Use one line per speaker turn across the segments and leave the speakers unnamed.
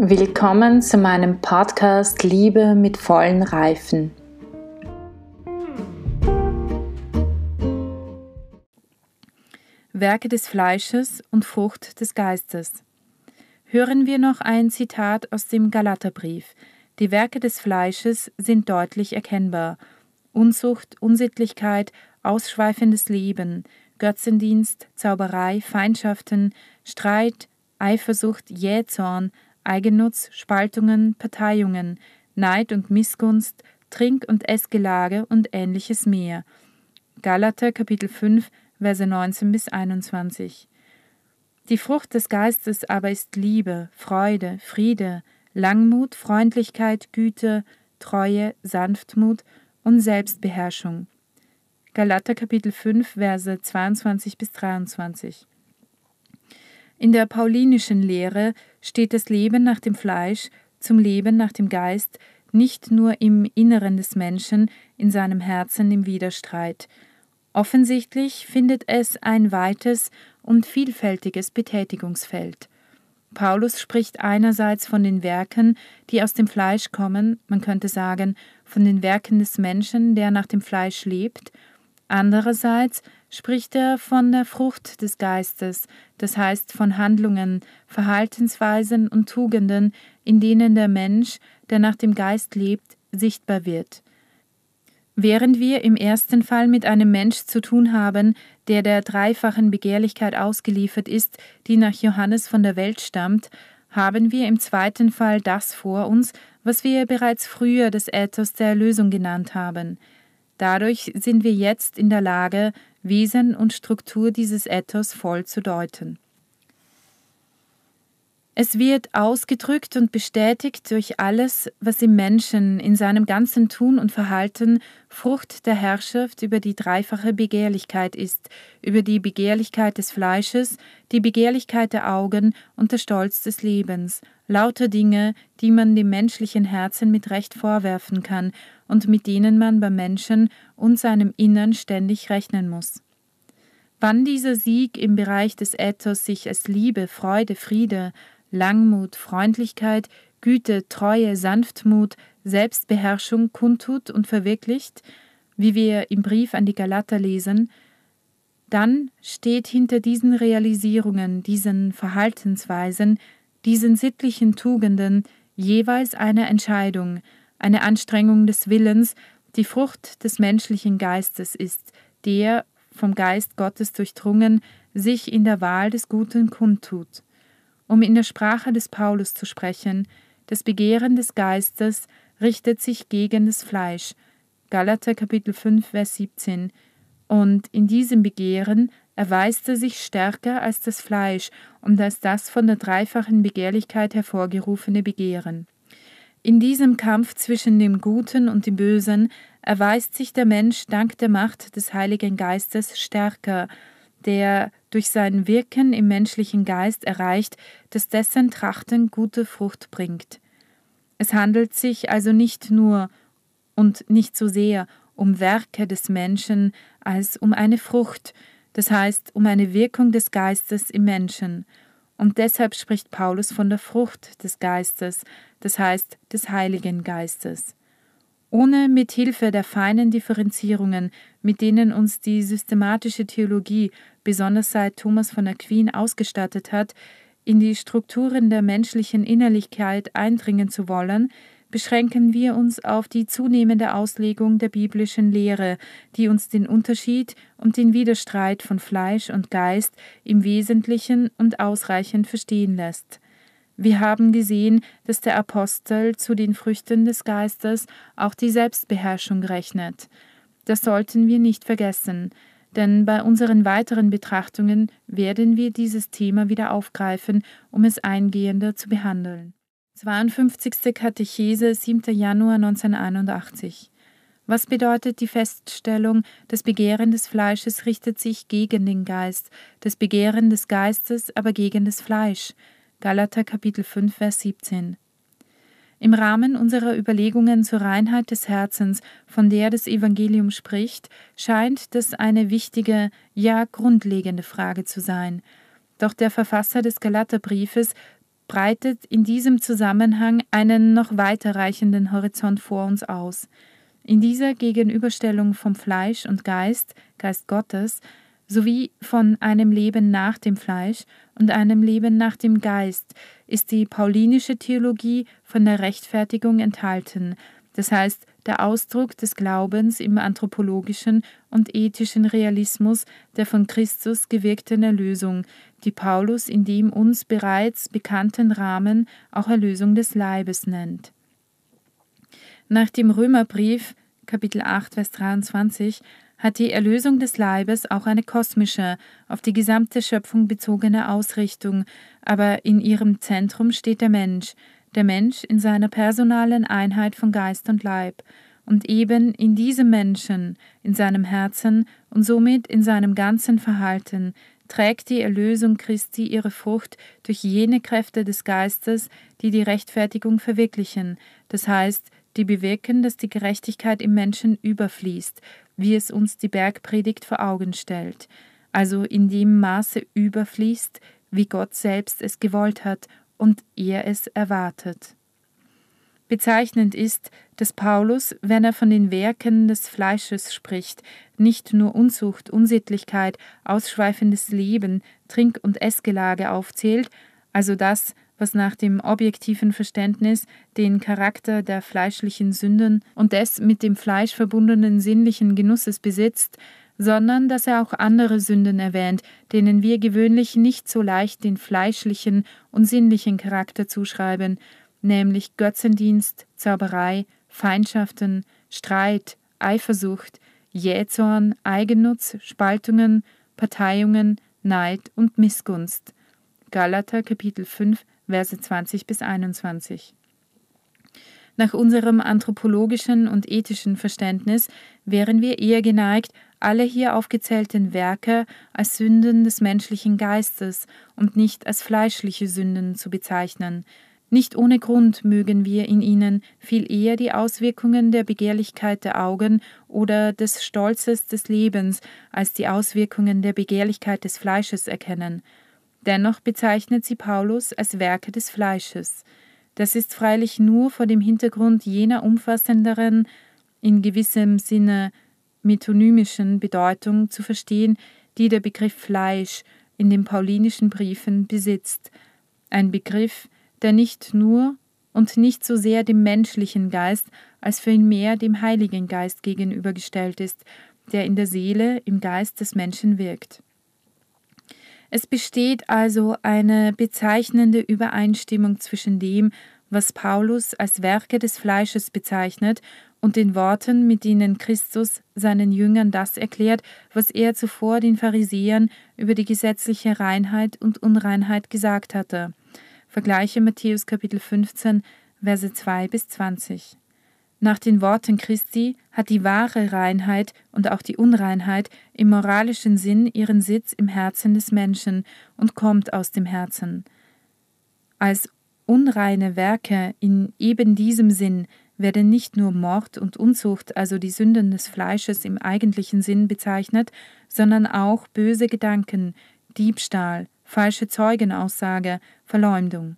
Willkommen zu meinem Podcast Liebe mit vollen Reifen.
Werke des Fleisches und Frucht des Geistes. Hören wir noch ein Zitat aus dem Galaterbrief. Die Werke des Fleisches sind deutlich erkennbar. Unzucht, Unsittlichkeit, ausschweifendes Leben, Götzendienst, Zauberei, Feindschaften, Streit, Eifersucht, Jähzorn, Eigennutz, Spaltungen, Parteiungen, Neid und Missgunst, Trink- und Essgelage und ähnliches mehr. Galater Kapitel 5, Verse 19 bis 21. Die Frucht des Geistes aber ist Liebe, Freude, Friede, Langmut, Freundlichkeit, Güte, Treue, Sanftmut und Selbstbeherrschung. Galater Kapitel 5, Verse 22 bis 23. In der paulinischen Lehre steht das Leben nach dem Fleisch zum Leben nach dem Geist nicht nur im Inneren des Menschen, in seinem Herzen im Widerstreit. Offensichtlich findet es ein weites und vielfältiges Betätigungsfeld. Paulus spricht einerseits von den Werken, die aus dem Fleisch kommen, man könnte sagen, von den Werken des Menschen, der nach dem Fleisch lebt, andererseits spricht er von der Frucht des Geistes, das heißt von Handlungen, Verhaltensweisen und Tugenden, in denen der Mensch, der nach dem Geist lebt, sichtbar wird. Während wir im ersten Fall mit einem Mensch zu tun haben, der der dreifachen Begehrlichkeit ausgeliefert ist, die nach Johannes von der Welt stammt, haben wir im zweiten Fall das vor uns, was wir bereits früher das Ethos der Erlösung genannt haben. Dadurch sind wir jetzt in der Lage, Wesen und Struktur dieses Ethos voll zu deuten. Es wird ausgedrückt und bestätigt durch alles, was im Menschen in seinem ganzen Tun und Verhalten Frucht der Herrschaft über die dreifache Begehrlichkeit ist, über die Begehrlichkeit des Fleisches, die Begehrlichkeit der Augen und der Stolz des Lebens, lauter Dinge, die man dem menschlichen Herzen mit Recht vorwerfen kann und mit denen man beim Menschen und seinem Innern ständig rechnen muss. Wann dieser Sieg im Bereich des Ethos sich als Liebe, Freude, Friede, Langmut, Freundlichkeit, Güte, Treue, Sanftmut, Selbstbeherrschung kundtut und verwirklicht, wie wir im Brief an die Galater lesen, dann steht hinter diesen Realisierungen, diesen Verhaltensweisen, diesen sittlichen Tugenden jeweils eine Entscheidung, eine Anstrengung des Willens, die Frucht des menschlichen Geistes ist, der, vom Geist Gottes durchdrungen, sich in der Wahl des Guten kundtut. Um in der Sprache des Paulus zu sprechen, das Begehren des Geistes richtet sich gegen das Fleisch. Galater Kapitel 5, Vers 17. Und in diesem Begehren erweist er sich stärker als das Fleisch und als das von der dreifachen Begehrlichkeit hervorgerufene Begehren. In diesem Kampf zwischen dem Guten und dem Bösen erweist sich der Mensch dank der Macht des Heiligen Geistes stärker, der durch sein Wirken im menschlichen Geist erreicht, dass dessen Trachten gute Frucht bringt. Es handelt sich also nicht nur und nicht so sehr um Werke des Menschen als um eine Frucht, das heißt um eine Wirkung des Geistes im Menschen. Und deshalb spricht Paulus von der Frucht des Geistes, das heißt des Heiligen Geistes. Ohne mit Hilfe der feinen Differenzierungen, mit denen uns die systematische Theologie, besonders seit Thomas von Aquin, ausgestattet hat, in die Strukturen der menschlichen Innerlichkeit eindringen zu wollen, beschränken wir uns auf die zunehmende Auslegung der biblischen Lehre, die uns den Unterschied und den Widerstreit von Fleisch und Geist im Wesentlichen und ausreichend verstehen lässt. Wir haben gesehen, dass der Apostel zu den Früchten des Geistes auch die Selbstbeherrschung rechnet. Das sollten wir nicht vergessen, denn bei unseren weiteren Betrachtungen werden wir dieses Thema wieder aufgreifen, um es eingehender zu behandeln. 52. Katechese, 7. Januar 1981. Was bedeutet die Feststellung, das Begehren des Fleisches richtet sich gegen den Geist, das Begehren des Geistes aber gegen das Fleisch? Galater Kapitel 5, Vers 17. Im Rahmen unserer Überlegungen zur Reinheit des Herzens, von der das Evangelium spricht, scheint das eine wichtige, ja grundlegende Frage zu sein. Doch der Verfasser des Galaterbriefes breitet in diesem Zusammenhang einen noch weiterreichenden Horizont vor uns aus. In dieser Gegenüberstellung vom Fleisch und Geist, Geist Gottes, sowie von einem Leben nach dem Fleisch und einem Leben nach dem Geist ist die paulinische Theologie von der Rechtfertigung enthalten, das heißt der Ausdruck des Glaubens im anthropologischen und ethischen Realismus der von Christus gewirkten Erlösung, die Paulus in dem uns bereits bekannten Rahmen auch Erlösung des Leibes nennt. Nach dem Römerbrief Kapitel 8 Vers 23 hat die Erlösung des Leibes auch eine kosmische, auf die gesamte Schöpfung bezogene Ausrichtung, aber in ihrem Zentrum steht der Mensch, der Mensch in seiner personalen Einheit von Geist und Leib, und eben in diesem Menschen, in seinem Herzen und somit in seinem ganzen Verhalten trägt die Erlösung Christi ihre Frucht durch jene Kräfte des Geistes, die die Rechtfertigung verwirklichen, das heißt, die bewirken, dass die Gerechtigkeit im Menschen überfließt, wie es uns die Bergpredigt vor Augen stellt, also in dem Maße überfließt, wie Gott selbst es gewollt hat und er es erwartet. Bezeichnend ist, dass Paulus, wenn er von den Werken des Fleisches spricht, nicht nur Unzucht, Unsittlichkeit, ausschweifendes Leben, Trink- und Essgelage aufzählt, also das, was nach dem objektiven Verständnis den Charakter der fleischlichen Sünden und des mit dem Fleisch verbundenen sinnlichen Genusses besitzt, sondern dass er auch andere Sünden erwähnt, denen wir gewöhnlich nicht so leicht den fleischlichen und sinnlichen Charakter zuschreiben, nämlich Götzendienst, Zauberei, Feindschaften, Streit, Eifersucht, Jähzorn, Eigennutz, Spaltungen, Parteiungen, Neid und Missgunst. Galater Kapitel 5 Verse 20 bis 21. Nach unserem anthropologischen und ethischen Verständnis wären wir eher geneigt, alle hier aufgezählten Werke als Sünden des menschlichen Geistes und nicht als fleischliche Sünden zu bezeichnen. Nicht ohne Grund mögen wir in ihnen viel eher die Auswirkungen der Begehrlichkeit der Augen oder des Stolzes des Lebens als die Auswirkungen der Begehrlichkeit des Fleisches erkennen. Dennoch bezeichnet sie Paulus als Werke des Fleisches. Das ist freilich nur vor dem Hintergrund jener umfassenderen, in gewissem Sinne metonymischen Bedeutung zu verstehen, die der Begriff Fleisch in den paulinischen Briefen besitzt. Ein Begriff, der nicht nur und nicht so sehr dem menschlichen Geist als vielmehr dem Heiligen Geist gegenübergestellt ist, der in der Seele, im Geist des Menschen wirkt. Es besteht also eine bezeichnende Übereinstimmung zwischen dem, was Paulus als Werke des Fleisches bezeichnet, und den Worten, mit denen Christus seinen Jüngern das erklärt, was er zuvor den Pharisäern über die gesetzliche Reinheit und Unreinheit gesagt hatte. Vergleiche Matthäus Kapitel 15, Verse 2 bis 20. Nach den Worten Christi hat die wahre Reinheit und auch die Unreinheit im moralischen Sinn ihren Sitz im Herzen des Menschen und kommt aus dem Herzen. Als unreine Werke in eben diesem Sinn werden nicht nur Mord und Unzucht, also die Sünden des Fleisches im eigentlichen Sinn bezeichnet, sondern auch böse Gedanken, Diebstahl, falsche Zeugenaussage, Verleumdung.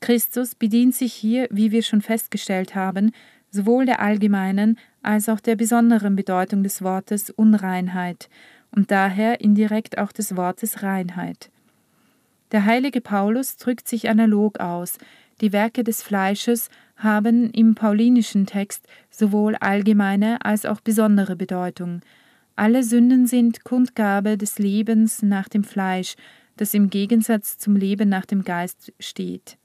Christus bedient sich hier, wie wir schon festgestellt haben, sowohl der allgemeinen als auch der besonderen Bedeutung des Wortes Unreinheit und daher indirekt auch des Wortes Reinheit. Der heilige Paulus drückt sich analog aus, die Werke des Fleisches haben im paulinischen Text sowohl allgemeine als auch besondere Bedeutung. Alle Sünden sind Kundgabe des Lebens nach dem Fleisch, das im Gegensatz zum Leben nach dem Geist steht.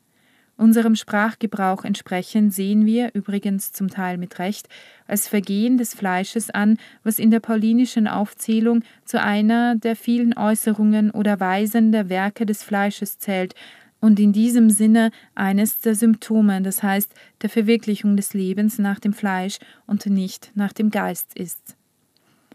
Unserem Sprachgebrauch entsprechend sehen wir, übrigens zum Teil mit Recht, als Vergehen des Fleisches an, was in der paulinischen Aufzählung zu einer der vielen Äußerungen oder Weisen der Werke des Fleisches zählt und in diesem Sinne eines der Symptome, das heißt der Verwirklichung des Lebens nach dem Fleisch und nicht nach dem Geist ist.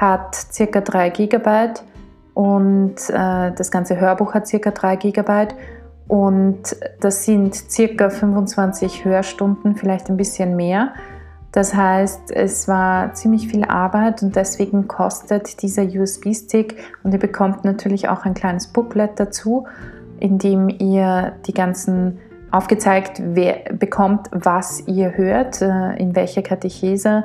hat ca. 3 GB und äh, das ganze Hörbuch hat ca. 3 GB und das sind ca. 25 Hörstunden, vielleicht ein bisschen mehr. Das heißt, es war ziemlich viel Arbeit und deswegen kostet dieser USB-Stick und ihr bekommt natürlich auch ein kleines Booklet dazu, in dem ihr die ganzen aufgezeigt bekommt, was ihr hört, äh, in welcher Katechese